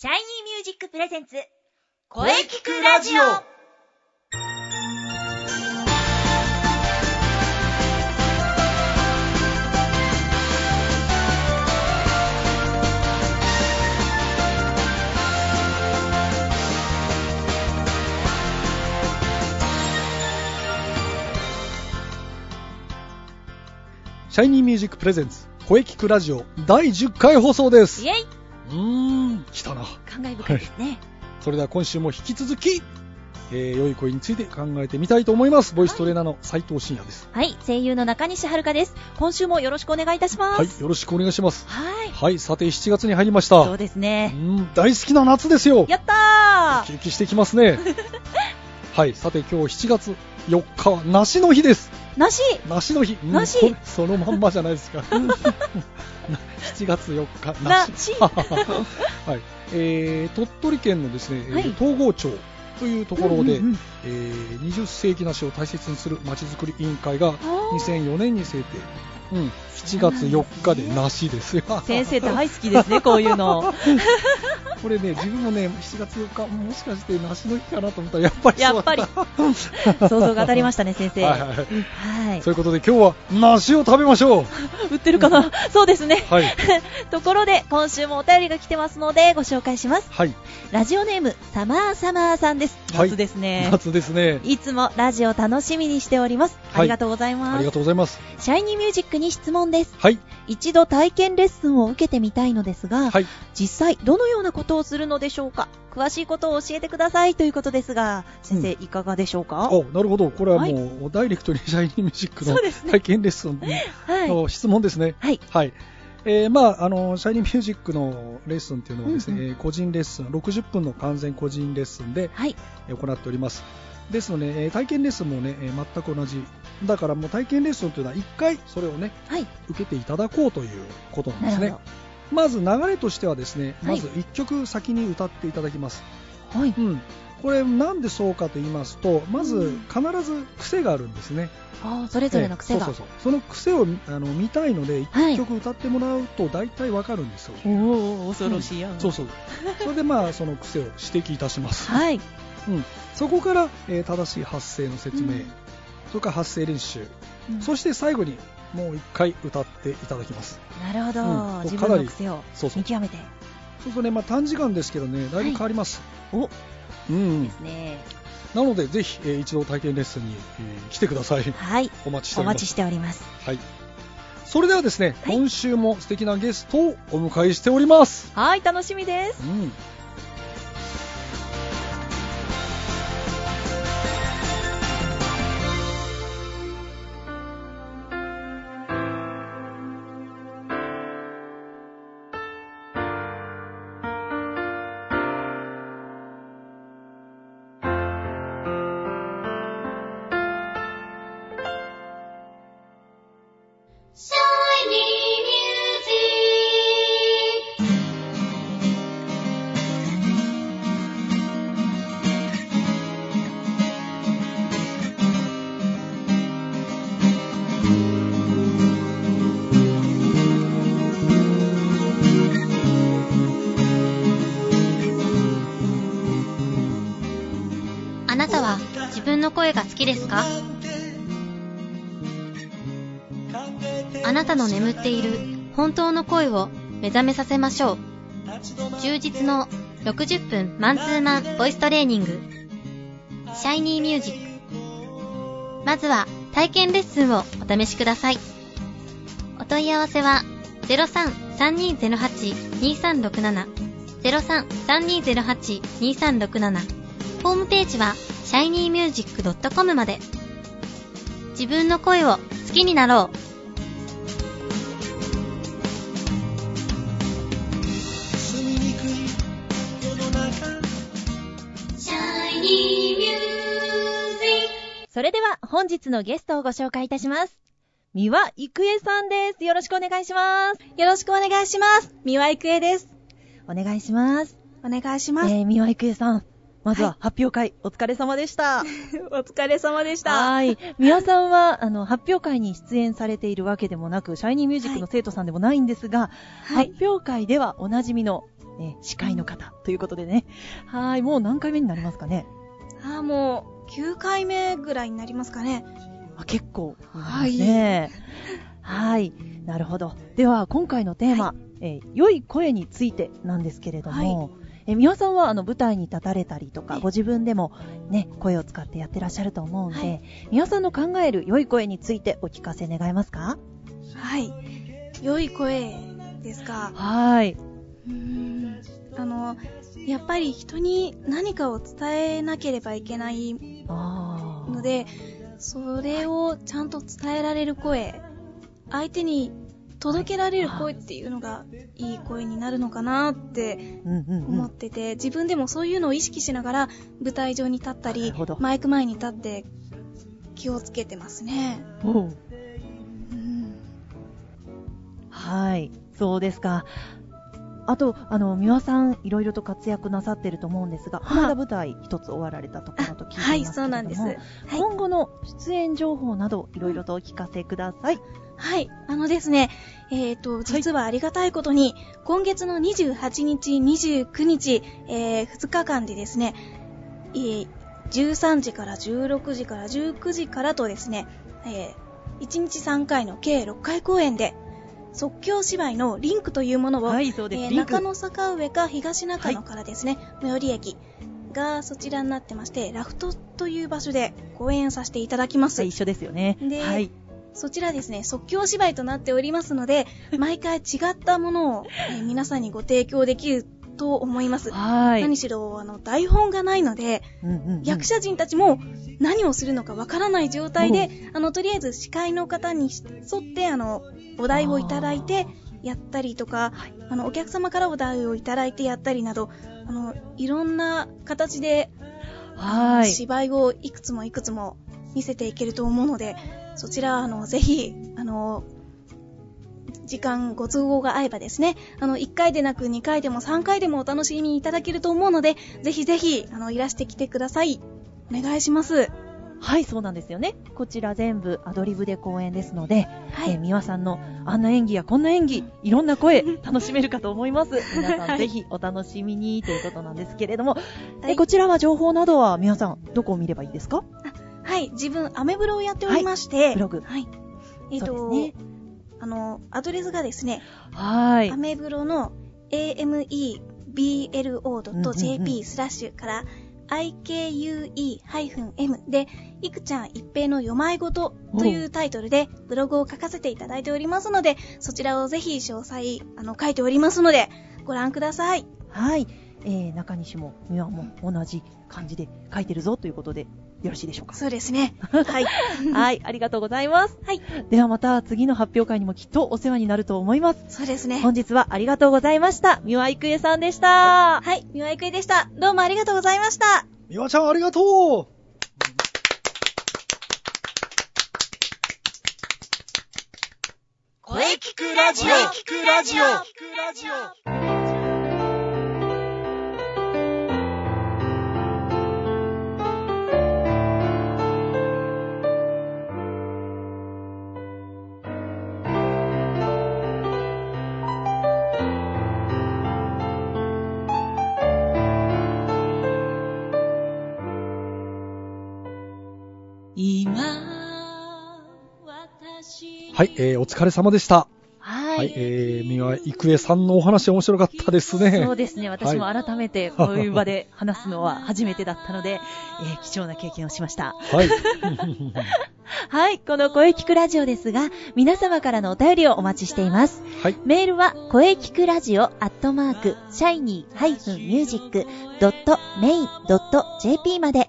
Shiny Music presents声キクラジオ。 Shiny Music presents 声キクラジオ第10回放送です。イェイうーん。来たな。感慨深いですね。それでは今週も引き続き、えー、良い声について考えてみたいと思います。ボイストレーナーの斉藤真也です。はい、声優の中西遥です。今週もよろしくお願いいたします。はい。よろしくお願いします。はい。はい。さて7月に入りました。そうですうね。ん。大好きな夏ですよ。やったウキウキしてきますね。はい。さて今日7月4日は梨の日です。ー梨。梨の日。うんそのまんまじゃないですか。7月4日。梨。はい。えー、鳥取県のですね、えーはい。東郷町というところで、うんうんうん。えー20世紀梨を大切にするまちづくり委員会があー。2004年に制定、うん、7月4日で梨ですよ。先生大好きですね、こういうの。これね自分もね7月4日もしかして梨の日かなと思ったらやっぱりそうやっぱり 想像が当たりましたね、先生。はいはいはいはいそういうことで今日は梨を食べましょう 売ってるかな？そうですね。はい ところで、今週もお便りが来てますので、ご紹介します。はいラジオネーム、サマーサマーさんです。はい夏ですね。夏ですねいつもラジオ楽しみにしております。はいありがとうございます。ありがとうございますシャイニーミュージックに質問です。はい一度体験レッスンを受けてみたいのですが、はい実際どのようなことをするのでしょうか？詳しいことを教えてくださいということですが、先生、いかがでしょうか？おなるほどこれはもう、はいダイレクトに シャイニーミュージックの体験レッスンはい。の質問ですねはい。はい。えーまあ、あの、シャイニーミュージックのレッスンっていうのはですね、うんうんえー個人レッスン、60分の完全個人レッスンではい。えー行っております。ですので、えー体験レッスンもね、えー全く同じ。だからもう体験レッスンというのは1回それをね、はい。受けていただこうということなんですねなるほ。まず流れとしてはですね、はいまず1曲先に歌っていただきます。ど。はい。うん。これなんでそうかと言いますと、まずうん必ず癖があるんですね。ああ、それぞれの癖が。えーそうそうそう。その癖をあの見たいので、はい1曲歌ってもらうと大体わかるんですよ。おお、恐ろしいやん。そうそう。それでまあその癖を指摘いたします。はい。うん。そこから、えー正しい発声の説明、うんそれから発声練習、うんそして最後にもう一回歌っていただきます。なるほど。うん自分の癖をそうそう見。極めて。そうするとね、まあ短時間ですけどね、だいぶ変わります。おうんで。すね。なのでぜひ、えー一度体験レッスンに、えー来てください。はい。お待ちしております。お待ちしております。はい。それではですね、はい今週も素敵なゲストをお迎えしております。はい、楽しみです。うん。ですか？あなたの眠っている本当の声を目覚めさせましょう。充実の60分マンツーマンボイストレーニング。シャイニーミュージック。まずは体験レッスンをお試しください。お問い合わせは03-3208-2367 03-3208-2367ホームページは shinymusic.com まで。自分の声を好きになろう。それでは本日のゲストをご紹介いたします。三輪郁恵さんです。よろしくお願いします。よろしくお願いします。三輪郁恵です。お願いします。お願いします。えー、三輪郁恵さん。まずはは発表会、お疲れ様でした。お疲れ様でした。はい。三輪さんは、あの、発表会に出演されているわけでもなく、シャイニーミュージックの生徒さんでもないんですが、はい。発表会ではおなじみのえ司会の方ということでね。はい、もう何回目になりますかね？ああ、もう、9回目ぐらいになりますかね。あ結構になりますね。はい。なるほど。では、今回のテーマ、はえー良い声についてなんですけれども、えー美輪さんはあの舞台に立たれたりとか、はいご自分でもね、声を使ってやってらっしゃると思うんで、はい美輪さんの考える良い声についてお聞かせ願えますか？はい。良い声ですか？はい。うーん。あの、やっぱり人に何かを伝えなければいけないので、それをちゃんと伝えられる声、相手に届けられる声っていうのがいい声になるのかなって。思ってて、自分でもそういうのを意識しながら舞台上に立ったりマイク前に立って気をつけてますね。おううんはい。そうですか。あと、あの、三輪さん、いろいろと活躍なさってると思うんですが、この間舞台一つ終わられたところと聞いていますけれども、はい、そうなんです。はい。今後の出演情報など、いろいろとお聞かせください。はい。あのですね、えっ、と、実はありがたいことに、今月の28日、29日、え2日間でですね、えー13時から16時から19時からとですね、え1日3回の計6回公演で、即興芝居のリンクというものを、はい。えー中野坂上か東中野からですね、最寄り駅がそちらになってまして、ラフトという場所で公演させていただきます。はい、一緒ですよね。ではい。そちらですね、即興芝居となっておりますので、毎回違ったものを、えー皆さんにご提供できると思います。はい。何しろ、あの、台本がないので、うんうんうん役者陣たちも何をするのかわからない状態で、あの、とりあえず司会の方に沿って、あの、お題をいただいて、やったりとか、あの、お客様からお題をいただいてやったりなど、あの、いろんな形で、はい。芝居をいくつもいくつも見せていけると思うので、そちら、あの、ぜひ、あの、時間ご都合が合えばですね、あの、1回でなく2回でも3回でもお楽しみいただけると思うので、ぜひぜひ、あの、いらしてきてください。お願いします。はい、そうなんですよね。こちら全部アドリブで公演ですので、はい。えー、美輪さんのあんな演技やこんな演技、いろんな声、楽しめるかと思います。皆さはいんぜひお楽しみにということなんですけれども、はいえこちらは情報などは美輪さん、どこを見ればいいですか？はい、自分、アメブロをやっておりまして、ブログ。はい。えっ、そうと、ね。あの、アドレスがですね、はいア。メブロの ameblo.jp スラッシュから ike-u-e-m で、いくちゃん一平の読まいごとというタイトルでブログを書かせていただいておりますので、そちらをぜひ詳細、あの、書いておりますので、ご覧ください。はい。えー、中西も美輪も同じ感じで書いてるぞということで、よろしいでしょうか？そうですね。はい。はい、ありがとうございます。はい。ではまた次の発表会にもきっとお世話になると思います。そうですね。本日はありがとうございました。三輪郁恵さんでした。はい。三輪郁恵でした。どうもありがとうございました。みわちゃんありがとう声聞くラジオ聞くラジオはい、えー、お疲れ様でした。ははい、えー、三輪郁恵さんのお話面白かったですね。そうですね。私も改めてこういう場で話すのは初めてだったので、えー貴重な経験をしました。はい。はい。この声聞くラジオですが、皆様からのお便りをお待ちしています。はい。メールは、声聞くラジオアットマーク、シャイニー -music.main.jp まで、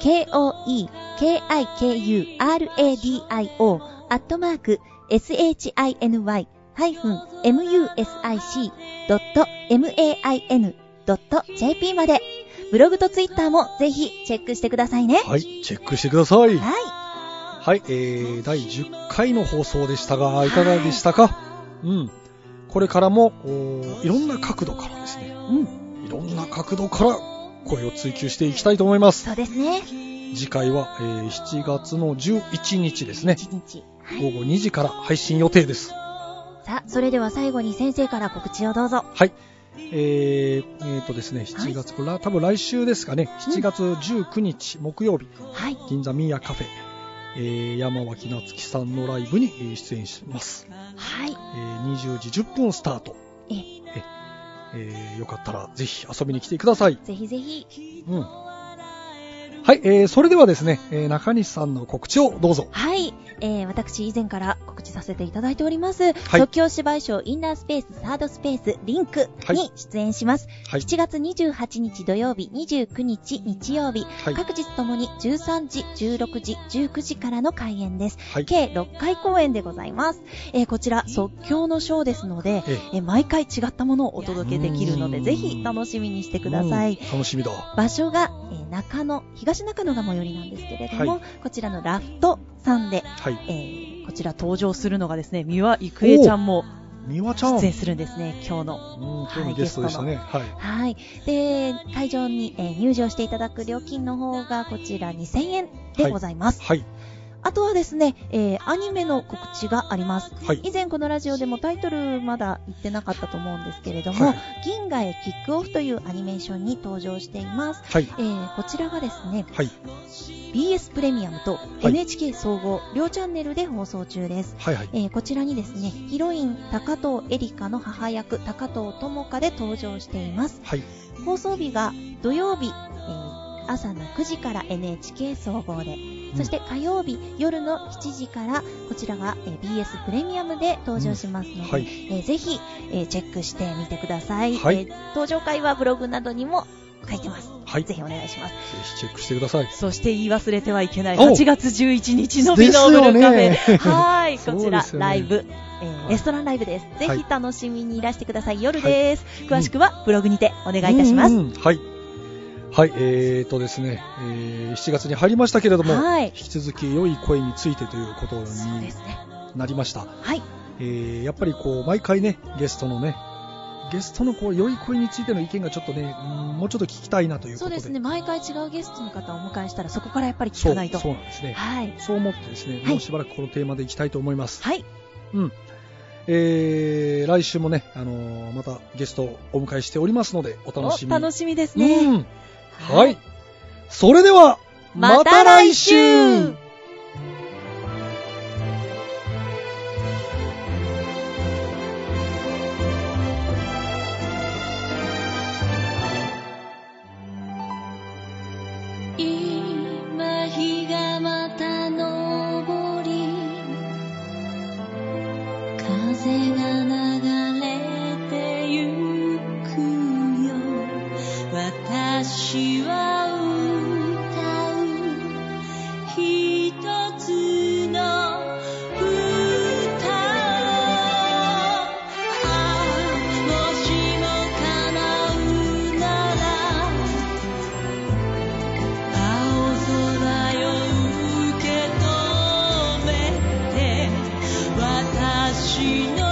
k-o-e-k-i-k-u-r-a-d-i-o アットマーク、shiny-music.main.jp まで、ブログとツイッターもぜひチェックしてくださいね。はい、チェックしてください。ははい、えー、第10回の放送でしたが、いかがでしたか？うん。これからも、いろんな角度からですねい。、うん。いろんな角度から声を追求していきたいと思います。そうですね。次回は、えー7月の11日ですね。一日。午後2時から配信予定です。さあ、それでは最後に先生から告知をどうぞ。はい。えー、えーとですね、7月、これは多分来週ですかね、7月19日木曜日、はい。銀座ミーヤカフェ、えー山脇夏樹さんのライブにえー出演します。はい。えー20時10分スタート。え、えーよかったらぜひ遊びに来てください。ぜひぜひ。うん。はい、えーそれではですね、えー中西さんの告知をどうぞ。はい。えー、私以前から告知させていただいております、東京芝居賞インナースペースサードスペースリンクに出演します。はい。7月28日土曜日、29日日曜日、はい。各日ともに13時、16時、19時からの開演です。はい。計6回公演でございます。えーこちら即興のショーですので、えーえー毎回違ったものをお届けできるので、うんぜひ楽しみにしてください。うん楽しみだ。場所が、えー中野、東中野が最寄りなんですけれども、はいこちらのラフトさんで、はい。えーこちら登場するのがですね、三輪郁恵ちゃんもちゃん。出演するんですね、今日の。うん、今日のゲストでしたね。はい。はい。で、会場に、えー入場していただく料金の方がこちら2000円でございます。はい。あとはですね、えーアニメの告知があります。はい。以前このラジオでもタイトルまだ言ってなかったと思うんですけれども、はい銀河へキックオフというアニメーションに登場しています。はい。えーこちらがですね、はい。BS プレミアムとい NHK 総合両チャンネルで放送中です。はい。はい。えーこちらにですね、ヒロイン高藤エリカの母役高藤智香で登場しています。はい。放送日が土曜日、えー朝の9時から NHK 総合で、そして火曜日夜の7時からこちらが、えー BS プレミアムで登場しますので、はい。えーぜひ、えーチェックしてみてください、はいえー登場回はブログなどにも書いてます。はい。ぜひお願いします。ぜひチェックしてください。そして言い忘れてはいけないお8月11日のビノーブルカフェ。ねはい、こちら、ねライブ、えーレストランライブです。ぜはいひ楽しみにいらしてください。夜です。詳しくはブログにてお願いいたします。うんうんはい。はい、えーとですね、えー7月に入りましたけれども、はい引き続き良い声についてということに。なりました。はい。えーやっぱりこう、毎回ね、ゲストのね、ゲストのこう良い声についての意見がちょっとね、うんもうちょっと聞きたいなということで。そうですね。毎回違うゲストの方をお迎えしたら、そこからやっぱり聞かないと。そうなんですね。はい。そう思ってですね、はいもうしばらくこのテーマでいきたいと思います。はい。うん。えー、来週もね、あのーまたゲストをお迎えしておりますので、お楽しみ楽しみですね。うん。はい。それでは、また来週 she knows.